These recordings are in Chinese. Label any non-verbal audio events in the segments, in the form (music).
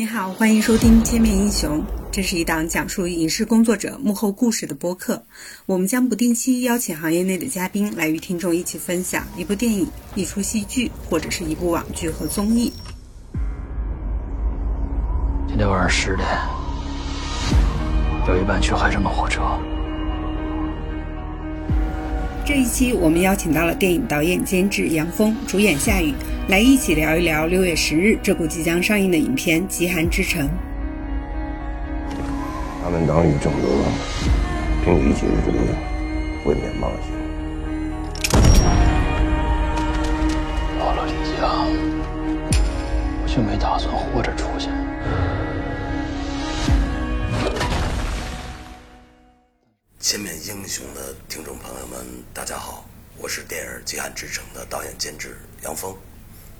你好，欢迎收听《千面英雄》，这是一档讲述影视工作者幕后故事的播客。我们将不定期邀请行业内的嘉宾来与听众一起分享一部电影、一出戏剧，或者是一部网剧和综艺。今天晚上十点，有一班去海上的火车。这一期我们邀请到了电影导演、监制杨峰，主演夏雨，来一起聊一聊六月十日这部即将上映的影片《极寒之城》。他们党羽正德凭一己之力毁灭冒险。到了丽江，我就没打算活着出去。千面英雄的听众朋友们，大家好，我是电影《极寒之城》的导演监制杨峰。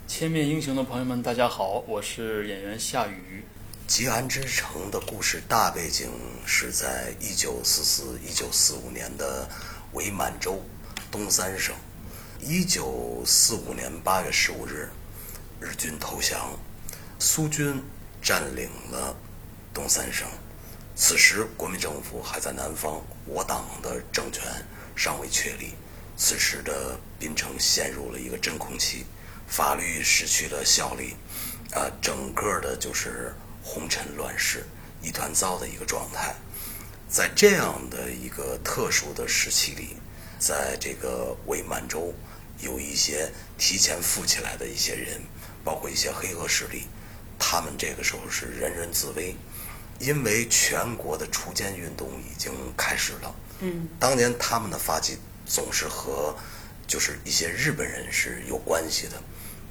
千面英雄的朋友们，大家好，我是演员夏雨。《极寒之城》的故事大背景是在一九四四、一九四五年的伪满洲东三省。一九四五年八月十五日，日军投降，苏军占领了东三省。此时，国民政府还在南方，我党的政权尚未确立。此时的槟城陷入了一个真空期，法律失去了效力，啊，整个的就是红尘乱世、一团糟的一个状态。在这样的一个特殊的时期里，在这个伪满洲，有一些提前富起来的一些人，包括一些黑恶势力，他们这个时候是人人自危。因为全国的锄奸运动已经开始了，嗯，当年他们的发迹总是和就是一些日本人是有关系的，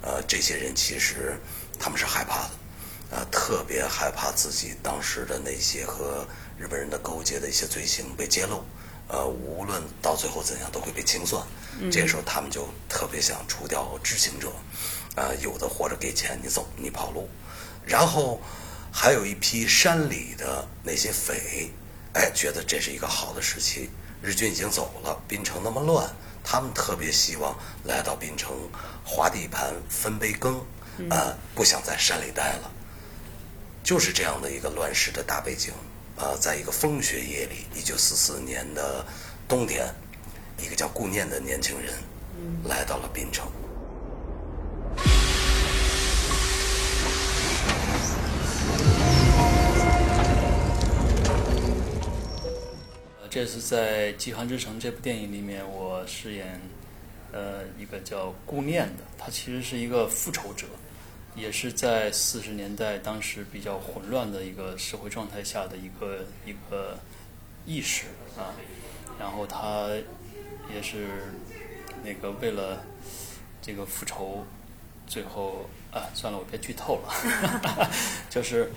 呃，这些人其实他们是害怕的，呃，特别害怕自己当时的那些和日本人的勾结的一些罪行被揭露，呃，无论到最后怎样都会被清算，这个时候他们就特别想除掉知情者，呃，有的活着给钱你走你跑路，然后。还有一批山里的那些匪，哎，觉得这是一个好的时期。日军已经走了，槟城那么乱，他们特别希望来到槟城划地盘、分杯羹，呃，不想在山里待了。就是这样的一个乱世的大背景，呃，在一个风雪夜里，一九四四年的冬天，一个叫顾念的年轻人来到了槟城。这次在《极寒之城》这部电影里面，我饰演呃一个叫顾念的，他其实是一个复仇者，也是在四十年代当时比较混乱的一个社会状态下的一个一个意识啊。然后他也是那个为了这个复仇，最后啊，算了，我别剧透了，(laughs) 就是。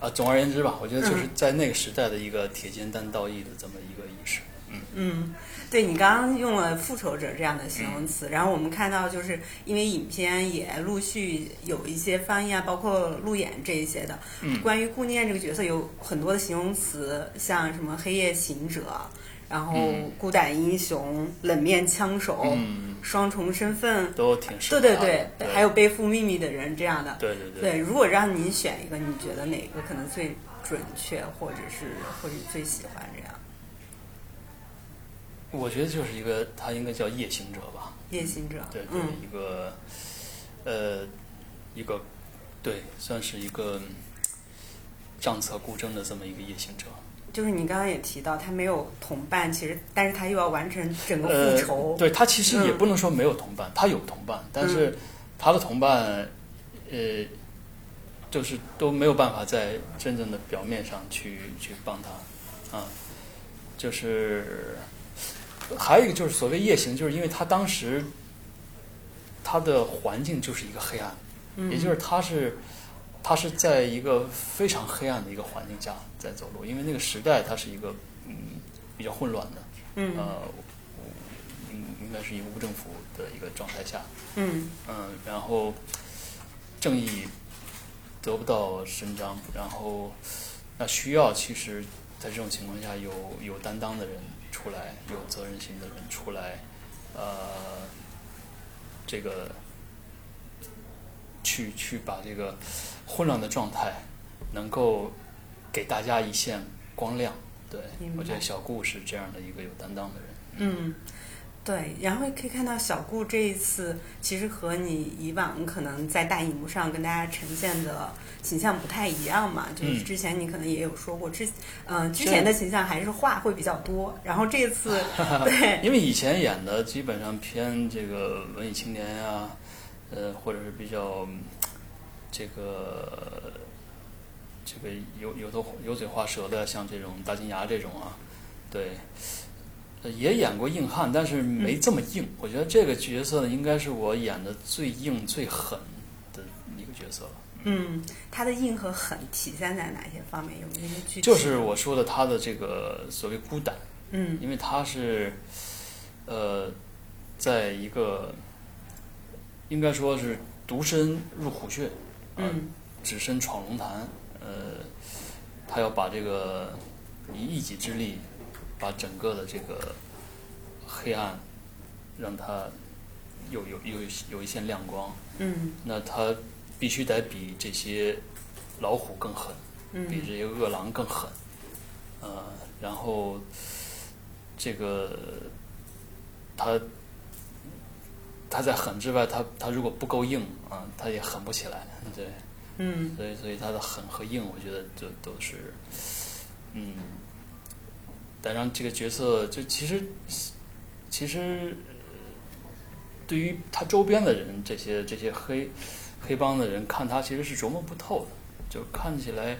啊，总而言之吧，我觉得就是在那个时代的一个铁肩担道义的这么一个意识。嗯嗯，对你刚刚用了复仇者这样的形容词，然后我们看到就是因为影片也陆续有一些翻译啊，包括路演这一些的。嗯。关于顾念这个角色，有很多的形容词，像什么黑夜行者。然后孤胆英雄、冷面枪手、双重身份都挺适合对对对，还有背负秘密的人这样的。对对对。对，如果让你选一个，你觉得哪个可能最准确，或者是或者最喜欢这样？我觉得就是一个，他应该叫夜行者吧。夜行者。对对，一个呃，一个对，算是一个账册孤征的这么一个夜行者。就是你刚刚也提到，他没有同伴，其实，但是他又要完成整个复仇。对他其实也不能说没有同伴，他有同伴，但是他的同伴，呃，就是都没有办法在真正的表面上去去帮他，啊，就是还有一个就是所谓夜行，就是因为他当时他的环境就是一个黑暗，也就是他是。他是在一个非常黑暗的一个环境下在走路，因为那个时代它是一个嗯比较混乱的，嗯呃，应应该是一个无政府的一个状态下，嗯嗯，然后正义得不到伸张，然后那需要其实，在这种情况下有有担当的人出来，有责任心的人出来，呃，这个去去把这个。混乱的状态，能够给大家一线光亮。对我觉得小顾是这样的一个有担当的人。嗯，对，然后可以看到小顾这一次其实和你以往可能在大荧幕上跟大家呈现的形象不太一样嘛，就是嗯之前你可能也有说过，之嗯、(laughs) 之前的形象还是话会比较多，然后这次 (laughs) 对，因为以前演的基本上偏这个文艺青年呀、呃，或者是比较嗯这个这个油油头油嘴滑舌的，像这种大金牙这种啊，对，呃也演过硬汉，但是没这么硬。我觉得这个角色呢，应该是我演的最硬、最狠的一个角色了。嗯，他的硬和狠体现在哪些方面？有没有一些具体？就是我说的他的这个所谓孤胆，嗯因为他是，呃，在一个应该说是独身入虎穴，啊嗯。只身闯龙潭，呃，他要把这个以一己之力，把整个的这个黑暗，让它有有有有一线亮光，嗯。那他必须得比这些老虎更狠，比嗯这些饿狼更狠，呃，然后这个他他在狠之外，他他如果不够硬啊，他也狠不起来，对，嗯。所以所以他的狠和硬，我觉得就都是，嗯，但让这个角色就其实其实呃对于他周边的人，这些这些黑黑帮的人看他其实是琢磨不透的，就看起来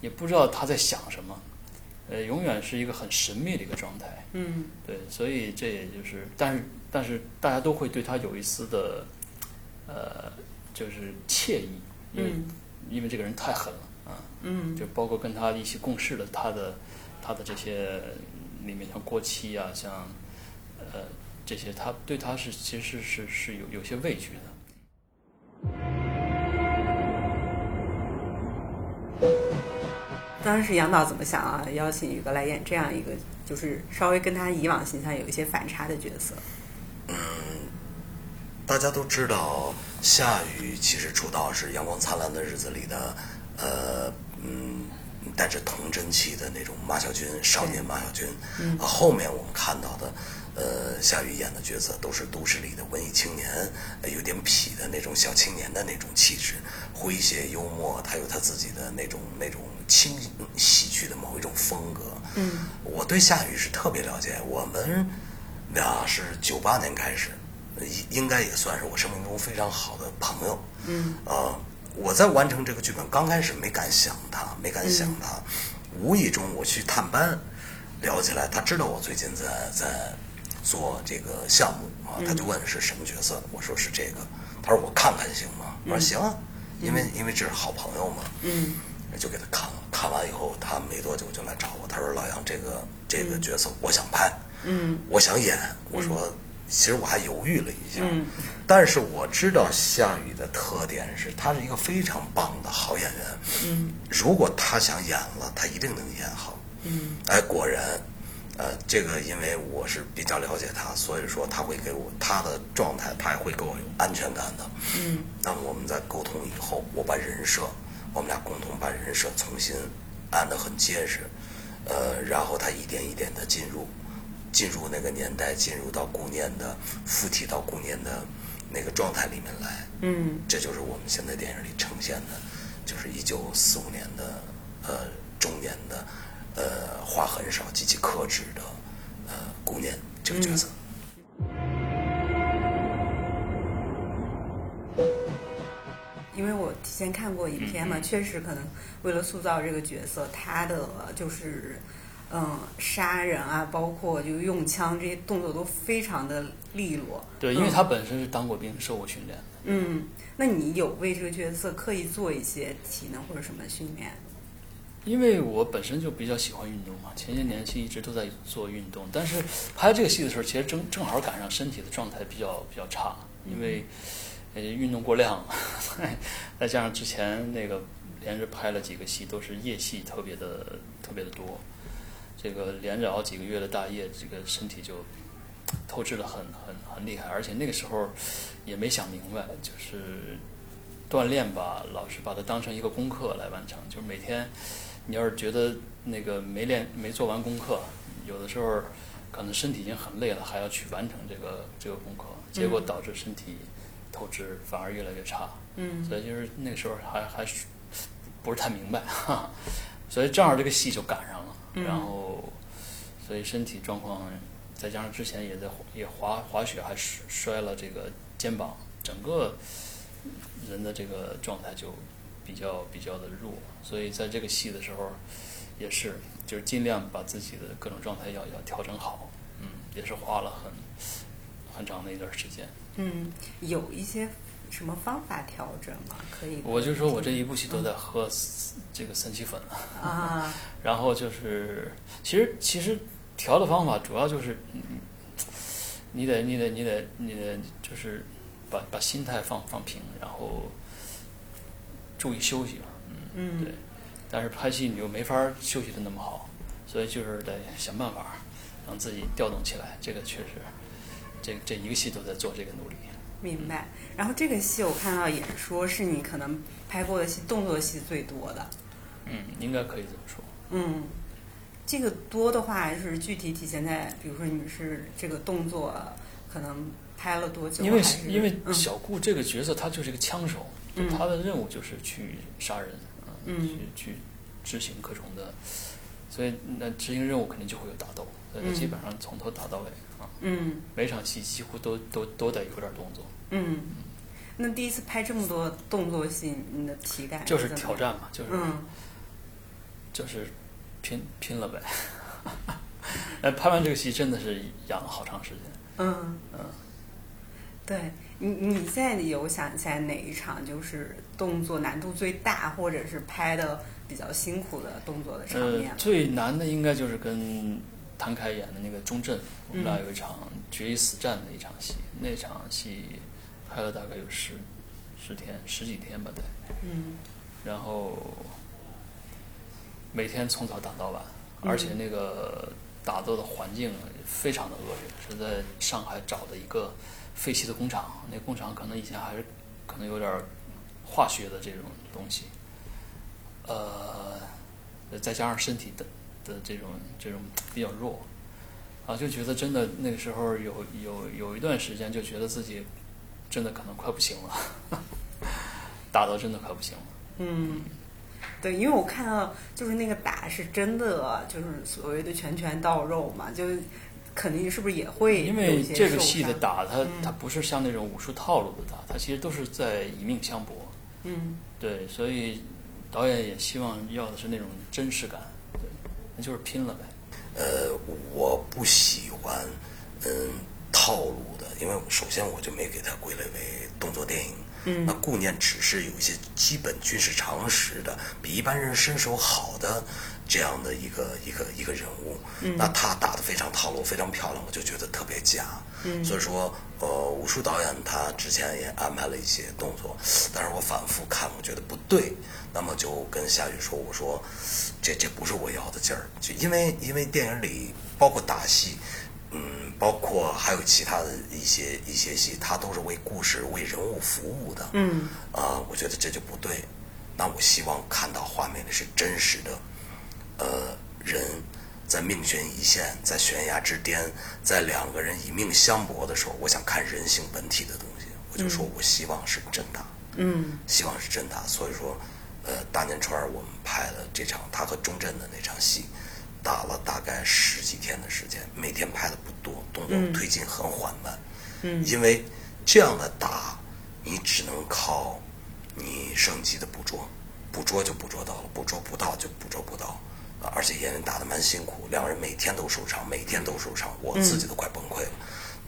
也不知道他在想什么，呃，永远是一个很神秘的一个状态。嗯对，所以这也就是，但是但是大家都会对他有一丝的，呃，就是惬意，因为、嗯因为这个人太狠了啊，嗯就包括跟他一起共事的他的他的这些里面像郭七啊，像呃这些，他对他是其实是是有有些畏惧的。当时杨导怎么想啊？邀请宇哥来演这样一个，就是稍微跟他以往形象有一些反差的角色。嗯大家都知道，夏雨其实出道是《阳光灿烂的日子》里的，呃，嗯，带着童真气的那种马小军，少年马小军。嗯、啊，后面我们看到的，呃，夏雨演的角色都是都市里的文艺青年，呃有点痞的那种小青年的那种气质，诙谐幽默，他有他自己的那种那种轻喜剧的某一种风格。嗯，我对夏雨是特别了解，我们俩是九八年开始。应应该也算是我生命中非常好的朋友。嗯，呃，我在完成这个剧本刚开始没敢想他，没敢想他，无意中我去探班，聊起来，他知道我最近在在做这个项目啊，他就问是什么角色，我说是这个，他说我看看行吗？我说行啊，因为因为这是好朋友嘛。嗯就给他看了，看完以后，他没多久就来找我，他说：“老杨，这个这个角色我想拍，嗯我想演。”我说：“其实我还犹豫了一下，嗯但是我知道夏雨的特点是，他是一个非常棒的好演员。嗯如果他想演了，他一定能演好。嗯哎，果然，呃，这个因为我是比较了解他，所以说他会给我他的状态，他也会给我有安全感的。嗯。那么我们在沟通以后，我把人设，我们俩共同把人设重新安得很结实，呃，然后他一点一点的进入，进入那个年代，进入到顾念的附体到顾念的那个状态里面来，嗯这就是我们现在电影里呈现的，就是一九四五年的呃中年的呃话很少、极其克制的呃顾念这个角色。因为我提前看过影片嘛，确实可能为了塑造这个角色，他的就是嗯杀人啊，包括就用枪这些动作都非常的利落。对，因为嗯他本身是当过兵、受过训练。嗯，那你有为这个角色刻意做一些体能或者什么训练？因为我本身就比较喜欢运动嘛，前些年其实一直都在做运动，但是拍这个戏的时候，其实正正好赶上身体的状态比较比较差，因为呃运动过量，(laughs) 再加上之前那个连着拍了几个戏，都是夜戏，特别的特别的多，这个连着熬几个月的大夜，这个身体就透支的很很很厉害，而且那个时候也没想明白，就是锻炼吧，老是把它当成一个功课来完成。就是每天，你要是觉得那个没练没做完功课，有的时候可能身体已经很累了，还要去完成这个这个功课，结果导致身体透支反而越来越差。嗯所以就是那个时候还还是不是太明白，哈 (laughs) 哈所以正好这个戏就赶上了，嗯然后所以身体状况再加上之前也在也滑滑雪，还摔摔了这个肩膀，整个人的这个状态就比较比较的弱，所以在这个戏的时候也是就是尽量把自己的各种状态要要调整好，嗯，也是花了很很长的一段时间。嗯，有一些什么方法调整吗？可以？我就说我这一部戏都在喝这个三七粉，啊，(laughs) 然后就是其实其实调的方法主要就是，嗯你得你得你得你得就是把把心态放放平，然后注意休息吧，嗯，嗯对。但是拍戏你就没法休息的那么好，所以就是得想办法让自己调动起来。这个确实，这这一个戏都在做这个努力。明白。然后这个戏我看到也说是你可能拍过的戏动作戏最多的。嗯，应该可以这么说。嗯，这个多的话是具体体现在，比如说你们是这个动作可能拍了多久？因为因为嗯小顾这个角色他就是一个枪手，嗯他的任务就是去杀人，嗯去去执行各种的，所以那执行任务肯定就会有打斗，所以基本上从头打到尾啊，嗯每场戏几乎都都都得有点动作，嗯。那第一次拍这么多动作戏，你的体感就是挑。战嘛，就是、嗯就是拼拼了呗。(laughs) 哎，拍完这个戏真的是养了好长时间。嗯嗯，对你你现在有想起来哪一场就是动作难度最大，或者是拍的比较辛苦的动作的场呃面，吗？最难的应该就是跟谭凯演的那个钟镇，我们俩嗯。有一场决一死战的一场戏，那场戏拍了大概有十十天十几天吧，得，嗯。然后每天从早打到晚，嗯而且那个打斗的环境非常的恶劣，是在上海找的一个废弃的工厂，那工厂可能以前还是可能有点化学的这种东西，呃，再加上身体的的这种这种比较弱，啊，就觉得真的那个时候有有有一段时间就觉得自己真的可能快不行了，(laughs) 打到真的快不行了。嗯，对，因为我看到就是那个打是真的，就是所谓的拳拳到肉嘛，就肯定是不是也会因为这个戏的打，它嗯它不是像那种武术套路的打，它其实都是在以命相搏。嗯对，所以导演也希望要的是那种真实感，对，那就是拼了呗。呃，我不喜欢嗯套路的，因为首先我就没给它归类为动作电影。嗯那顾念只是有一些基本军事常识的，比一般人身手好的这样的一个一个一个人物。嗯那他打的非常套路，非常漂亮，我就觉得特别假。嗯所以说，呃，武术导演他之前也安排了一些动作，但是我反复看，我觉得不对。那么就跟夏雨说，我说这这不是我要的劲儿，就因为因为电影里包括打戏，嗯，包括还有其他的一些一些戏，它都是为故事、为人物服务的。嗯啊、我觉得这就不对。那我希望看到画面里是真实的，呃，人在命悬一线，在悬崖之巅，在两个人以命相搏的时候，我想看人性本体的东西。我就说我希望是真打，嗯希望是真打。所以说，呃，大年初二我们拍了这场他和钟镇的那场戏，打了大概十几天的时间，每天拍的不多，动作嗯推进很缓慢。嗯因为这样的打，你只能靠你摄影机的捕捉，捕捉就捕捉到了，捕捉不到就捕捉不到。啊，而且演员打得蛮辛苦，两个人每天都受伤，每天都受伤，我自己都快崩溃了。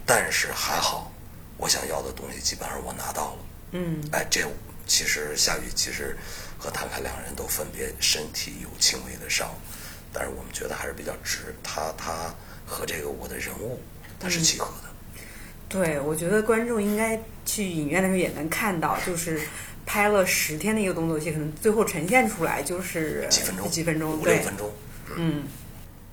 但是还好，我想要的东西基本上我拿到了。嗯哎，这其实夏雨其实和谭凯两人都分别身体有轻微的伤，但是我们觉得还是比较值。他他和这个我的人物他是契合的。对，我觉得观众应该去影院的时候也能看到，就是拍了十天的一个动作戏，可能最后呈现出来就是几分钟，几分钟，五对六，分钟。嗯。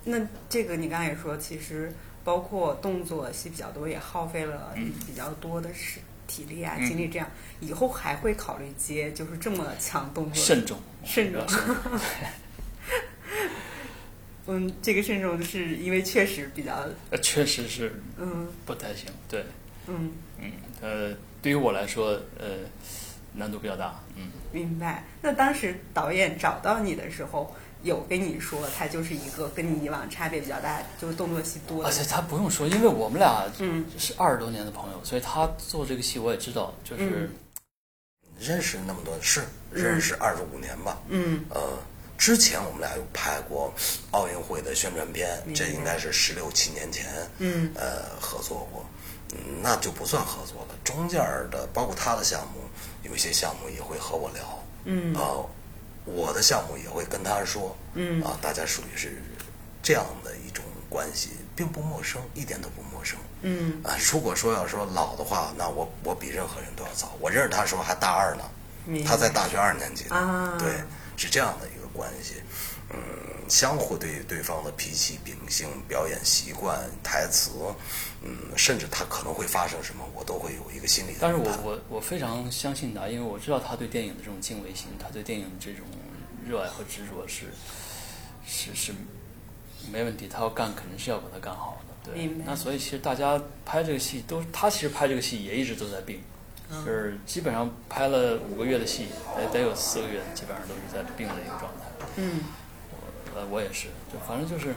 那这个你刚才也说，其实包括动作戏比较多，也耗费了比较多的时体力啊、嗯精力这样，以后还会考虑接就是这么强动作的？慎重，慎重 (laughs) 嗯，这个慎重是因为确实比较呃，确实是嗯不太行。对，嗯嗯，呃，对于我来说，呃，难度比较大。嗯，明白。那当时导演找到你的时候，有跟你说他就是一个跟你以往差别比较大，就是动作戏多的。而且他不用说，因为我们俩嗯。是二十多年的朋友，所以他做这个戏我也知道，就是嗯。认识那么多是认识二十五年吧，嗯。呃，之前我们俩有拍过奥运会的宣传片，这应该是十六七年前，嗯。呃，合作过，嗯，那就不算合作了。中间的包括他的项目，有一些项目也会和我聊，嗯啊，我的项目也会跟他说，嗯啊，大家属于是这样的一种关系，并不陌生，一点都不陌生。嗯啊，如果说要说老的话，那我我比任何人都要早。我认识他的时候还大二呢，他在大学二年级呢。啊对，是这样的一个关系。嗯，相互对对方的脾气、秉性、表演习惯、台词，嗯，甚至他可能会发生什么，我都会有一个心理的但是我我我非常相信他，因为我知道他对电影的这种敬畏心，他对电影的这种热爱和执着是是是没问题，他要干肯定是要把它干好的。对明白，那所以其实大家拍这个戏都，他其实拍这个戏也一直都在病，嗯就是基本上拍了五个月的戏，得得有四个月基本上都是在病的一个状态。嗯呃，我也是，就反正就是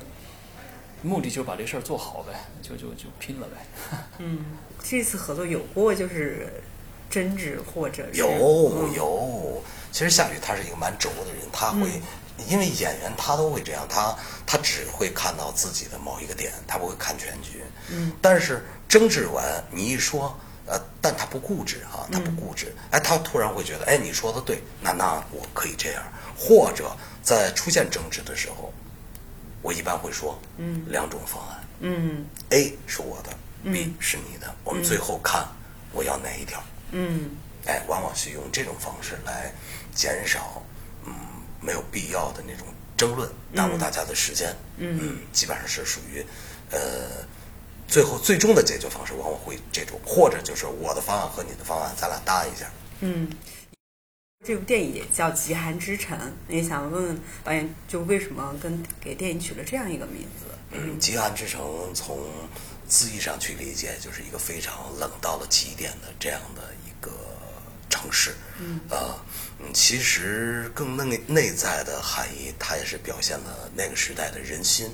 目的就把这事儿做好呗，就就就拼了呗。(laughs) 嗯，这次合作有过就是争执或者是有嗯有，其实夏雨他是一个蛮轴的人，他会，嗯因为演员他都会这样，他他只会看到自己的某一个点，他不会看全局。嗯，但是争执完，你一说，呃，但他不固执啊，他不固执，哎，他突然会觉得，哎，你说的对，那那我可以这样，或者在出现争执的时候，我一般会说，嗯。两种方案。嗯，A 是我的，B 嗯是你的，我们最后看我要哪一条。嗯。哎，往往是用这种方式来减少，嗯，没有必要的那种争论，耽误大家的时间。嗯基本上是属于，呃，最后最终的解决方式往往会这种，或者就是我的方案和你的方案，咱俩搭一下。嗯。这部电影也叫《极寒之城》，也想问问导演，就为什么跟给电影取了这样一个名字？嗯，极寒之城从字义上去理解，就是一个非常冷到了极点的这样的一个城市。嗯，呃，嗯，其实更内内在的含义，它也是表现了那个时代的人心，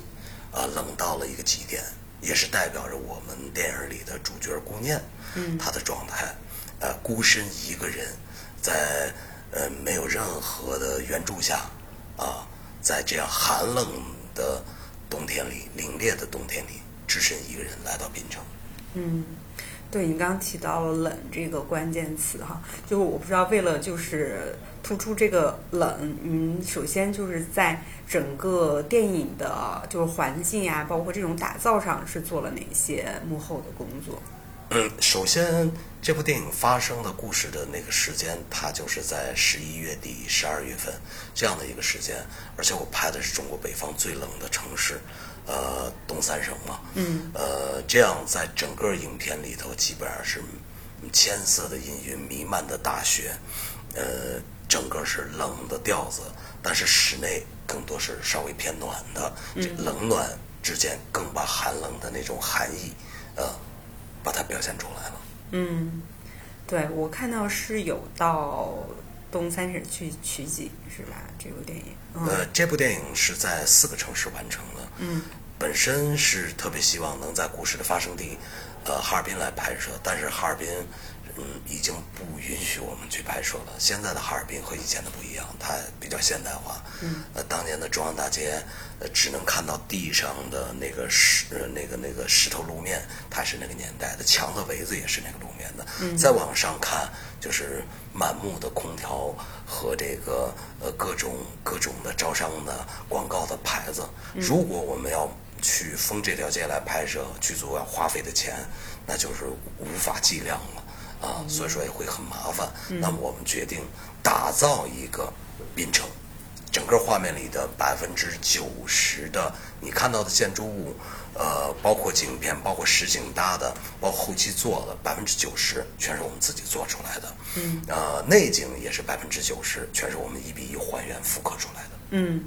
啊、冷到了一个极点，也是代表着我们电影里的主角顾念，嗯他的状态，呃，孤身一个人，在呃没有任何的援助下，啊，在这样寒冷的冬天里，凛冽的冬天里，只身一个人来到滨城。嗯，对你刚刚提到了“冷”这个关键词哈，就我不知道为了就是突出这个冷，嗯，首先就是在整个电影的就是环境呀、包括这种打造上是做了哪些幕后的工作？嗯，首先，这部电影发生的故事的那个时间，它就是在十一月底、十二月份这样的一个时间，而且我拍的是中国北方最冷的城市，呃，东三省嘛，嗯，呃，这样在整个影片里头，基本上是千色的阴云弥漫的大雪，呃，整个是冷的调子，但是室内更多是稍微偏暖的，这冷暖之间更把寒冷的那种寒意，呃，把它表现出来了。嗯，对我看到是有到东三省去取景是吧？这部电影，嗯呃，这部电影是在四个城市完成的。嗯本身是特别希望能在故事的发生地，呃，哈尔滨来拍摄，但是哈尔滨，嗯，已经不允许我们去拍摄了。现在的哈尔滨和以前的不一样，它比较现代化。嗯，呃，当年的中央大街，呃，只能看到地上的那个石，呃那个那个石头路面，它是那个年代的，墙的围子也是那个路面的。嗯再往上看，就是满目的空调和这个呃各种各种的招商的广告的牌子。如果我们要去封这条街来拍摄，剧组要花费的钱，那就是无法计量了啊，所以说也会很麻烦。那么我们决定打造一个滨城，整个画面里的百分之九十的你看到的建筑物，呃，包括景片，包括实景搭的，包括后期做的，百分之九十全是我们自己做出来的。嗯，呃，内景也是百分之九十，全是我们一比一还原复刻出来的。嗯，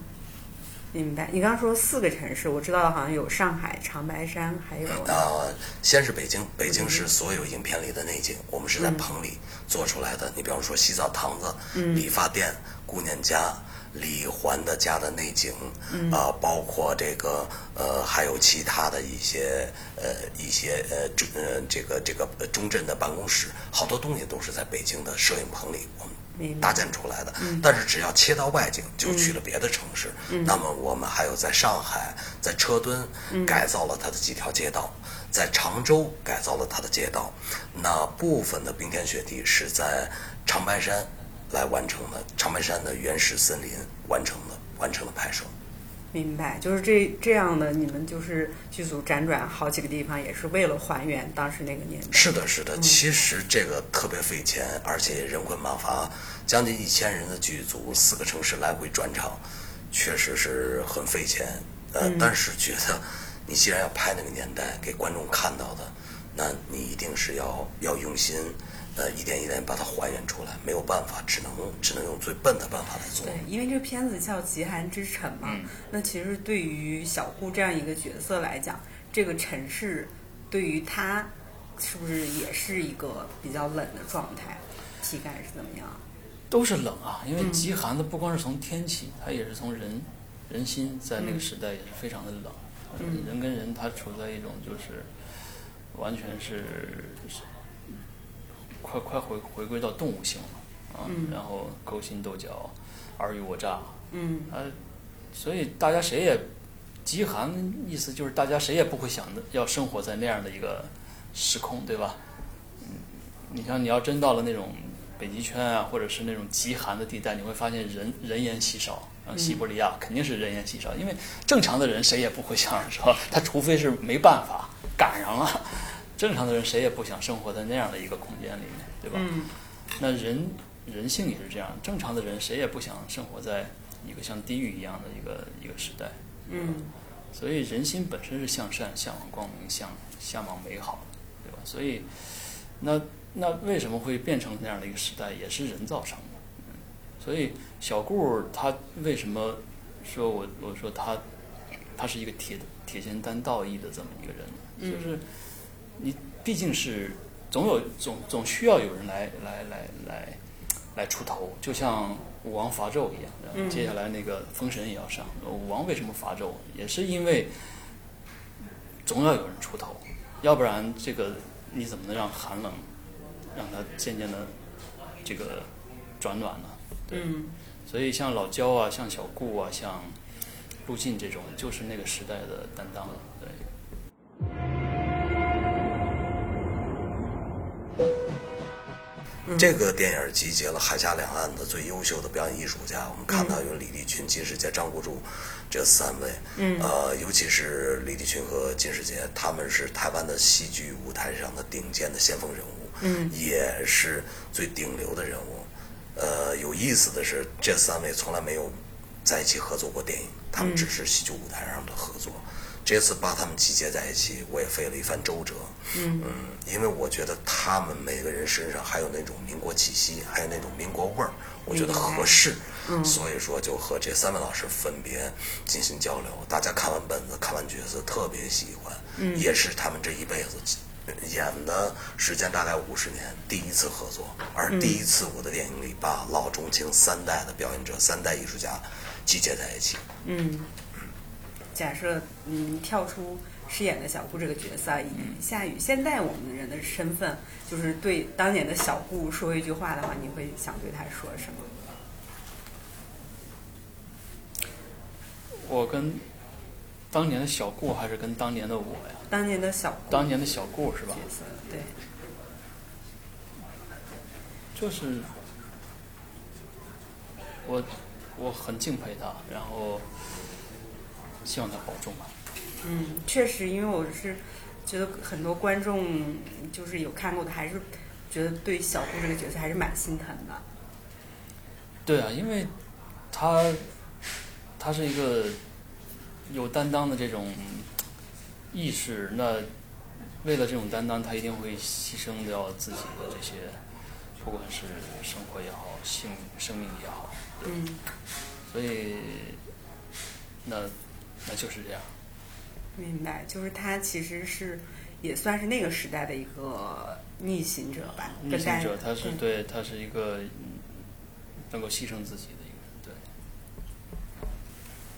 明白。你刚刚说四个城市，我知道好像有上海、长白山，还有呃，先是北京，北京是所有影片里的内景，我们是在嗯棚里做出来的。你比方说洗澡堂子、理发店、姑娘家。李环的家的内景，啊、包括这个呃，还有其他的一些呃一些呃中呃这个这个呃中镇的办公室，好多东西都是在北京的摄影棚里搭建出来的。但是只要切到外景，就去了别的城市。那么我们还有在上海，在车墩改造了它的几条街道，在常州改造了它的街道。那部分的冰天雪地是在长白山来完成的，长白山的原始森林完成的完成了拍摄。明白，就是这这样的，你们就是剧组辗转好几个地方，也是为了还原当时那个年代。是的，是的，其实这个特别费钱，而且人困马乏，将近一千人的剧组，四个城市来回转场，确实是很费钱。呃，但是觉得你既然要拍那个年代给观众看到的，那你一定是要要用心，呃，一点一点把它还原出来，没有办法，只能只能用最笨的办法来做。对，因为这个片子叫《极寒之城》嘛，嗯那其实对于小顾这样一个角色来讲，这个城市对于他是不是也是一个比较冷的状态？体感是怎么样？都是冷啊，因为极寒的不光是从天气，它也是从人人心，在那个时代也是非常的冷。嗯人跟人他处在一种就是完全是快快回回归到动物性了啊，嗯然后勾心斗角、尔虞我诈，嗯啊，所以大家谁也极寒，意思就是大家谁也不会想的要生活在那样的一个时空，对吧？嗯，你像你要真到了那种北极圈啊，或者是那种极寒的地带，你会发现人人烟稀少。啊，西伯利亚肯定是人烟稀少，因为正常的人谁也不会想说，他除非是没办法赶上了，正常的人谁也不想生活在那样的一个空间里面，对吧？嗯那人人性也是这样，正常的人谁也不想生活在一个像地狱一样的一个一个时代，嗯所以人心本身是向善、向往光明、向向往美好的，对吧？所以，那那为什么会变成那样的一个时代，也是人造成的。嗯，所以小顾他为什么说我我说他他是一个铁铁肩担道义的这么一个人呢？就是你毕竟是总有总总需要有人来来来来来出头，就像武王伐纣一样。然后接下来那个封神也要上，武王为什么伐纣？也是因为总要有人出头，要不然这个你怎么能让寒冷让它渐渐的这个转暖呢？对，嗯所以像老焦啊，像小顾啊，像陆晋这种，就是那个时代的担当。对。这个电影集结了海峡两岸的最优秀的表演艺术家，我们看到有李立群、金世杰、张国柱这三位，嗯呃，尤其是李立群和金世杰，他们是台湾的戏剧舞台上的顶尖的先锋人物，嗯也是最顶流的人物。呃，有意思的是，这三位从来没有在一起合作过电影，他们只是戏剧舞台上的合作。这次把他们集结在一起，我也费了一番周折。嗯因为我觉得他们每个人身上还有那种民国气息，还有那种民国味儿，我觉得合适。所以说就和这三位老师分别进行交流。大家看完本子，看完角色，特别喜欢，也是他们这一辈子演的时间大概五十年，第一次合作，而第一次我的电影里把老中青三代的表演者、三代艺术家集结在一起。嗯。假设嗯跳出饰演的小顾这个角色，以夏雨现在我们人的身份，就是对当年的小顾说一句话的话，你会想对他说什么？我跟当年的小顾还是跟当年的我呀？当年的小顾当年的小顾是吧角？色，对，就是我我很敬佩他，然后希望他保重吧。嗯，确实，因为我是觉得很多观众就是有看过的，还是觉得对小顾这个角色还是蛮心疼的。对啊，因为他他是一个有担当的这种意识，那为了这种担当，他一定会牺牲掉自己的这些，不管是生活也好，性生命也好，嗯，所以那那就是这样。明白，就是他其实是也算是那个时代的一个逆行者吧，逆行者，他是嗯对，他是一个嗯能够牺牲自己的一个人，对。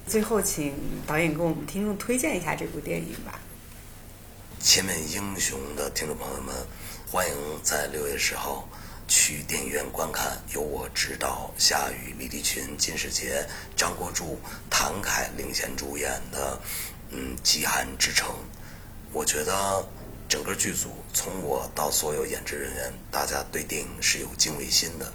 最后，请导演给我们听众推荐一下这部电影吧。前面英雄的听众朋友们，欢迎在六月十号去电影院观看由我执导、夏雨、李立群、金世杰、张国柱、谭凯领衔主演的嗯《极寒之城》。我觉得整个剧组从我到所有演职人员，大家对电影是有敬畏心的。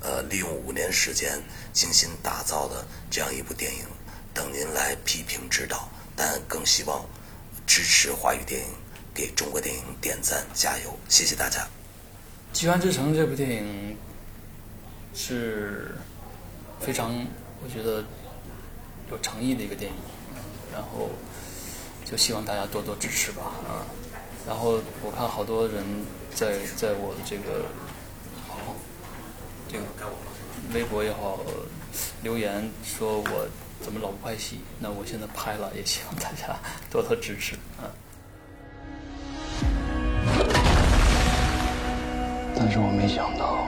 呃，利用五年时间精心打造的这样一部电影，等您来批评指导，但更希望支持华语电影，给中国电影点赞加油，谢谢大家。《极寒之城》这部电影是非常，我觉得有诚意的一个电影，然后就希望大家多多支持吧，啊，然后我看好多人在在我的这个这个微博也好留言说我怎么老不拍戏，那我现在拍了，也希望大家多多支持啊。但是我没想到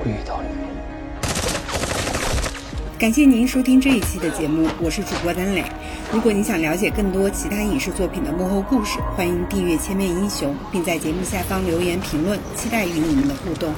会遇到你。感谢您收听这一期的节目，我是主播丹磊。如果你想了解更多其他影视作品的幕后故事，欢迎订阅《千面英雄》，并在节目下方留言评论，期待与你们的互动。